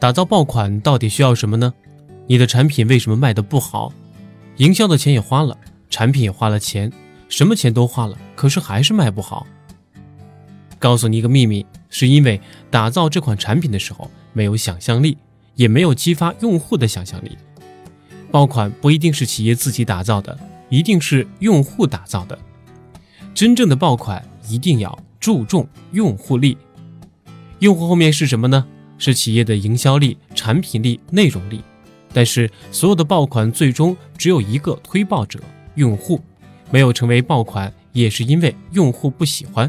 打造爆款到底需要什么呢？你的产品为什么卖的不好？营销的钱也花了，产品也花了钱，什么钱都花了，可是还是卖不好。告诉你一个秘密，是因为打造这款产品的时候没有想象力，也没有激发用户的想象力。爆款不一定是企业自己打造的，一定是用户打造的。真正的爆款一定要注重用户力。用户后面是什么呢？是企业的营销力、产品力、内容力。但是所有的爆款最终只有一个推爆者——用户，没有成为爆款，也是因为用户不喜欢。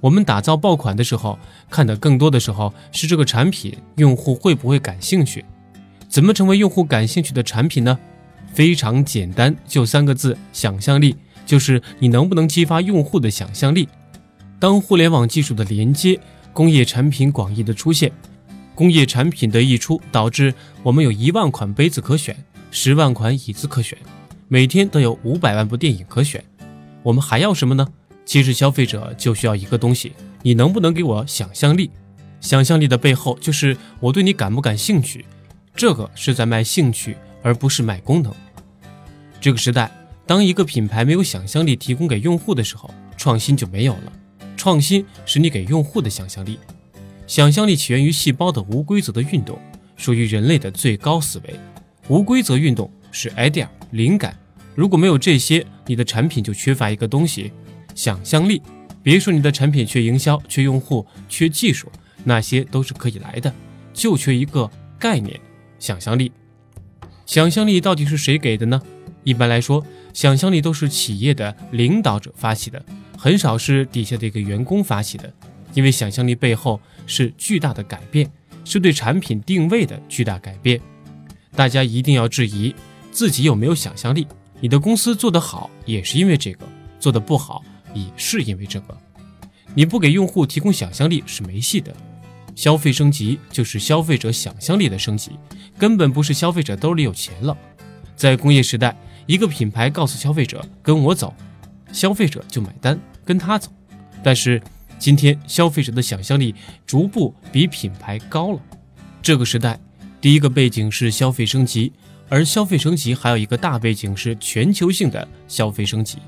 我们打造爆款的时候，看的更多的时候是这个产品用户会不会感兴趣。怎么成为用户感兴趣的产品呢？非常简单，就三个字：想象力。就是你能不能激发用户的想象力。当互联网技术的连接、工业产品广义的出现，工业产品的溢出，导致我们有一万款杯子可选，十万款椅子可选，每天都有五百万部电影可选。我们还要什么呢？其实消费者就需要一个东西：你能不能给我想象力？想象力的背后就是我对你感不感兴趣。这个是在卖兴趣，而不是卖功能。这个时代，当一个品牌没有想象力提供给用户的时候，创新就没有了。创新是你给用户的想象力。想象力起源于细胞的无规则的运动，属于人类的最高思维。无规则运动是 idea 灵感。如果没有这些，你的产品就缺乏一个东西——想象力。别说你的产品缺营销、缺用户、缺技术，那些都是可以来的，就缺一个概念。想象力，想象力到底是谁给的呢？一般来说，想象力都是企业的领导者发起的，很少是底下的一个员工发起的。因为想象力背后是巨大的改变，是对产品定位的巨大改变。大家一定要质疑自己有没有想象力。你的公司做得好，也是因为这个；做得不好，也是因为这个。你不给用户提供想象力是没戏的。消费升级就是消费者想象力的升级，根本不是消费者兜里有钱了。在工业时代，一个品牌告诉消费者“跟我走”，消费者就买单，跟他走。但是今天，消费者的想象力逐步比品牌高了。这个时代，第一个背景是消费升级，而消费升级还有一个大背景是全球性的消费升级，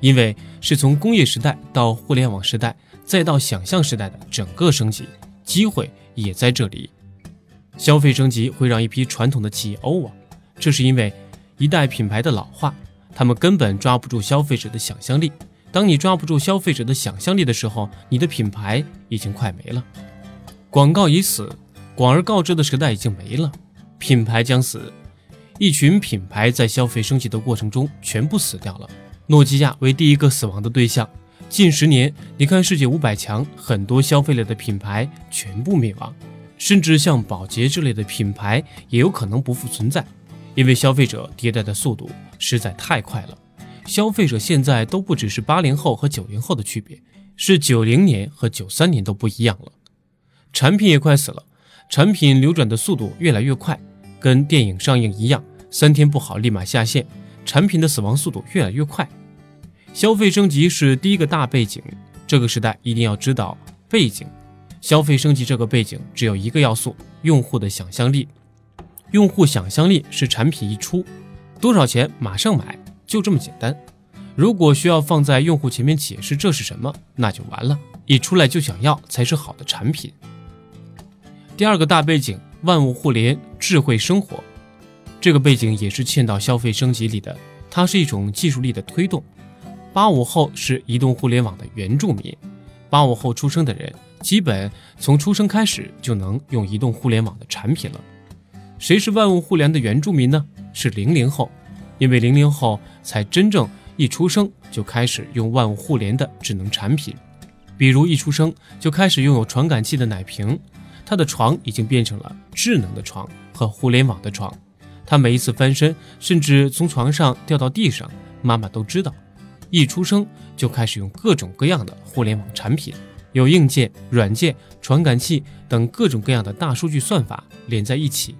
因为是从工业时代到互联网时代，再到想象时代的整个升级。机会也在这里，消费升级会让一批传统的企业 over，这是因为一代品牌的老化，他们根本抓不住消费者的想象力。当你抓不住消费者的想象力的时候，你的品牌已经快没了。广告已死，广而告之的时代已经没了，品牌将死。一群品牌在消费升级的过程中全部死掉了，诺基亚为第一个死亡的对象。近十年，你看世界五百强，很多消费类的品牌全部灭亡，甚至像宝洁之类的品牌也有可能不复存在，因为消费者迭代的速度实在太快了。消费者现在都不只是八零后和九零后的区别，是九零年和九三年都不一样了。产品也快死了，产品流转的速度越来越快，跟电影上映一样，三天不好立马下线，产品的死亡速度越来越快。消费升级是第一个大背景，这个时代一定要知道背景。消费升级这个背景只有一个要素：用户的想象力。用户想象力是产品一出，多少钱马上买，就这么简单。如果需要放在用户前面解释这是什么，那就完了。一出来就想要才是好的产品。第二个大背景：万物互联、智慧生活。这个背景也是嵌到消费升级里的，它是一种技术力的推动。八五后是移动互联网的原住民，八五后出生的人基本从出生开始就能用移动互联网的产品了。谁是万物互联的原住民呢？是零零后，因为零零后才真正一出生就开始用万物互联的智能产品，比如一出生就开始拥有传感器的奶瓶，他的床已经变成了智能的床和互联网的床，他每一次翻身，甚至从床上掉到地上，妈妈都知道。一出生就开始用各种各样的互联网产品，有硬件、软件、传感器等各种各样的大数据算法连在一起。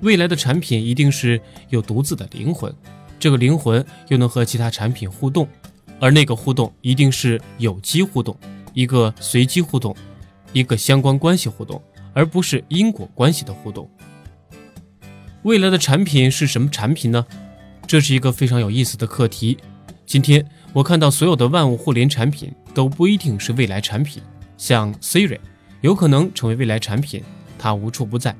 未来的产品一定是有独自的灵魂，这个灵魂又能和其他产品互动，而那个互动一定是有机互动，一个随机互动，一个相关关系互动，而不是因果关系的互动。未来的产品是什么产品呢？这是一个非常有意思的课题。今天我看到所有的万物互联产品都不一定是未来产品，像 Siri 有可能成为未来产品，它无处不在。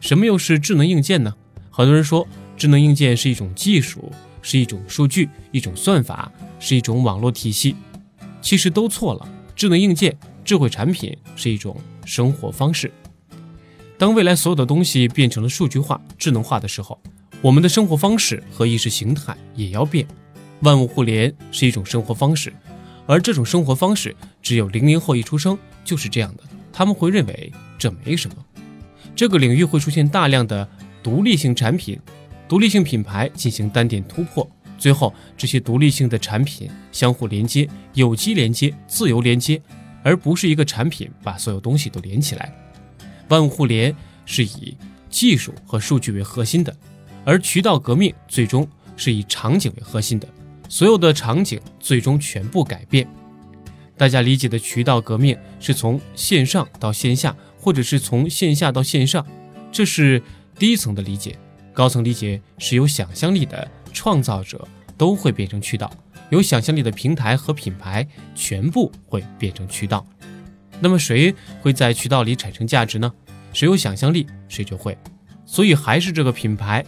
什么又是智能硬件呢？很多人说智能硬件是一种技术，是一种数据，一种算法，是一种网络体系。其实都错了。智能硬件、智慧产品是一种生活方式。当未来所有的东西变成了数据化、智能化的时候，我们的生活方式和意识形态也要变。万物互联是一种生活方式，而这种生活方式只有零零后一出生就是这样的，他们会认为这没什么。这个领域会出现大量的独立性产品、独立性品牌进行单点突破，最后这些独立性的产品相互连接、有机连接、自由连接，而不是一个产品把所有东西都连起来。万物互联是以技术和数据为核心的，而渠道革命最终是以场景为核心的。所有的场景最终全部改变。大家理解的渠道革命是从线上到线下，或者是从线下到线上，这是第一层的理解。高层理解是有想象力的创造者都会变成渠道，有想象力的平台和品牌全部会变成渠道。那么谁会在渠道里产生价值呢？谁有想象力，谁就会。所以还是这个品牌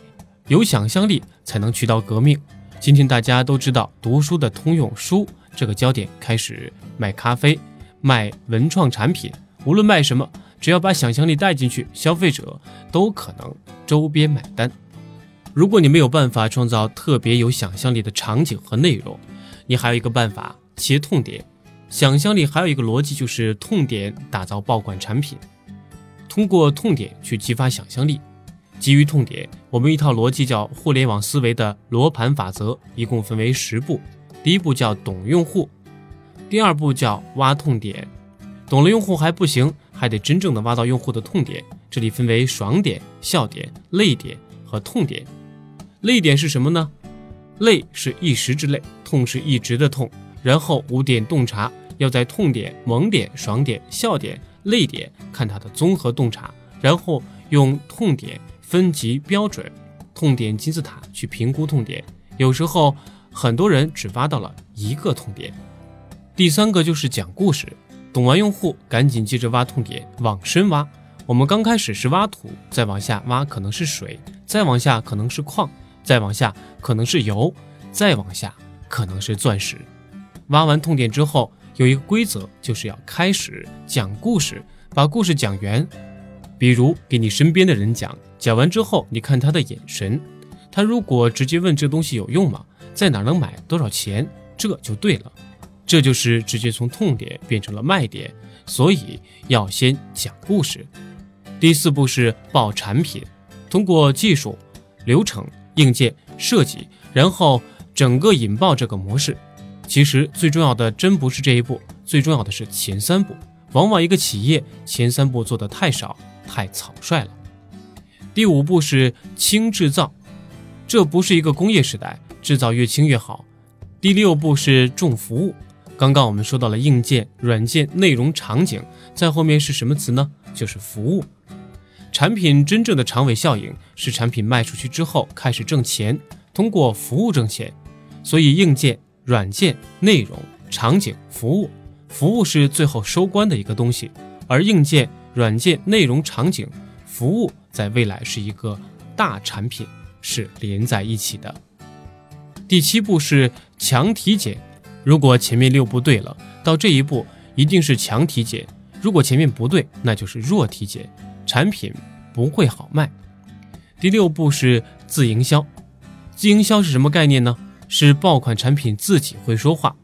有想象力才能渠道革命。今天大家都知道，读书的通用书这个焦点开始卖咖啡、卖文创产品，无论卖什么，只要把想象力带进去，消费者都可能周边买单。如果你没有办法创造特别有想象力的场景和内容，你还有一个办法：切痛点。想象力还有一个逻辑，就是痛点打造爆款产品，通过痛点去激发想象力。基于痛点，我们一套逻辑叫互联网思维的罗盘法则，一共分为十步。第一步叫懂用户，第二步叫挖痛点。懂了用户还不行，还得真正的挖到用户的痛点。这里分为爽点、笑点、泪点和痛点。泪点是什么呢？泪是一时之泪，痛是一直的痛。然后五点洞察。要在痛点、萌点、爽点、笑点、泪点看它的综合洞察，然后用痛点分级标准、痛点金字塔去评估痛点。有时候很多人只挖到了一个痛点。第三个就是讲故事，懂完用户，赶紧接着挖痛点，往深挖。我们刚开始是挖土，再往下挖可能是水，再往下可能是矿，再往下可能是油，再往下可能是钻石。挖完痛点之后。有一个规则，就是要开始讲故事，把故事讲圆。比如给你身边的人讲，讲完之后，你看他的眼神，他如果直接问这东西有用吗？在哪能买？多少钱？这就对了。这就是直接从痛点变成了卖点。所以要先讲故事。第四步是爆产品，通过技术、流程、硬件设计，然后整个引爆这个模式。其实最重要的真不是这一步，最重要的是前三步。往往一个企业前三步做的太少，太草率了。第五步是轻制造，这不是一个工业时代，制造越轻越好。第六步是重服务。刚刚我们说到了硬件、软件、内容、场景，在后面是什么词呢？就是服务。产品真正的长尾效应是产品卖出去之后开始挣钱，通过服务挣钱。所以硬件。软件、内容、场景、服务，服务是最后收官的一个东西，而硬件、软件、内容、场景、服务在未来是一个大产品，是连在一起的。第七步是强体检，如果前面六步对了，到这一步一定是强体检；如果前面不对，那就是弱体检，产品不会好卖。第六步是自营销，自营销是什么概念呢？是爆款产品自己会说话，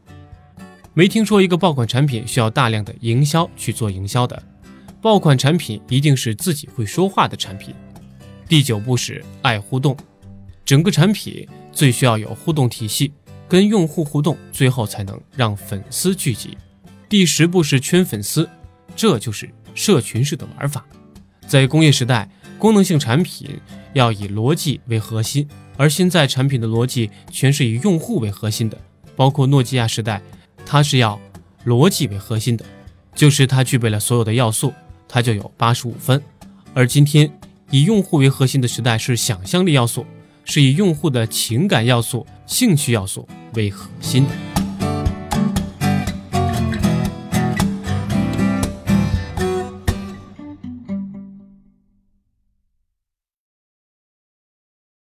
没听说一个爆款产品需要大量的营销去做营销的，爆款产品一定是自己会说话的产品。第九步是爱互动，整个产品最需要有互动体系，跟用户互动，最后才能让粉丝聚集。第十步是圈粉丝，这就是社群式的玩法。在工业时代，功能性产品要以逻辑为核心。而现在产品的逻辑全是以用户为核心的，包括诺基亚时代，它是要逻辑为核心的，就是它具备了所有的要素，它就有八十五分。而今天以用户为核心的时代是想象力要素，是以用户的情感要素、兴趣要素为核心的。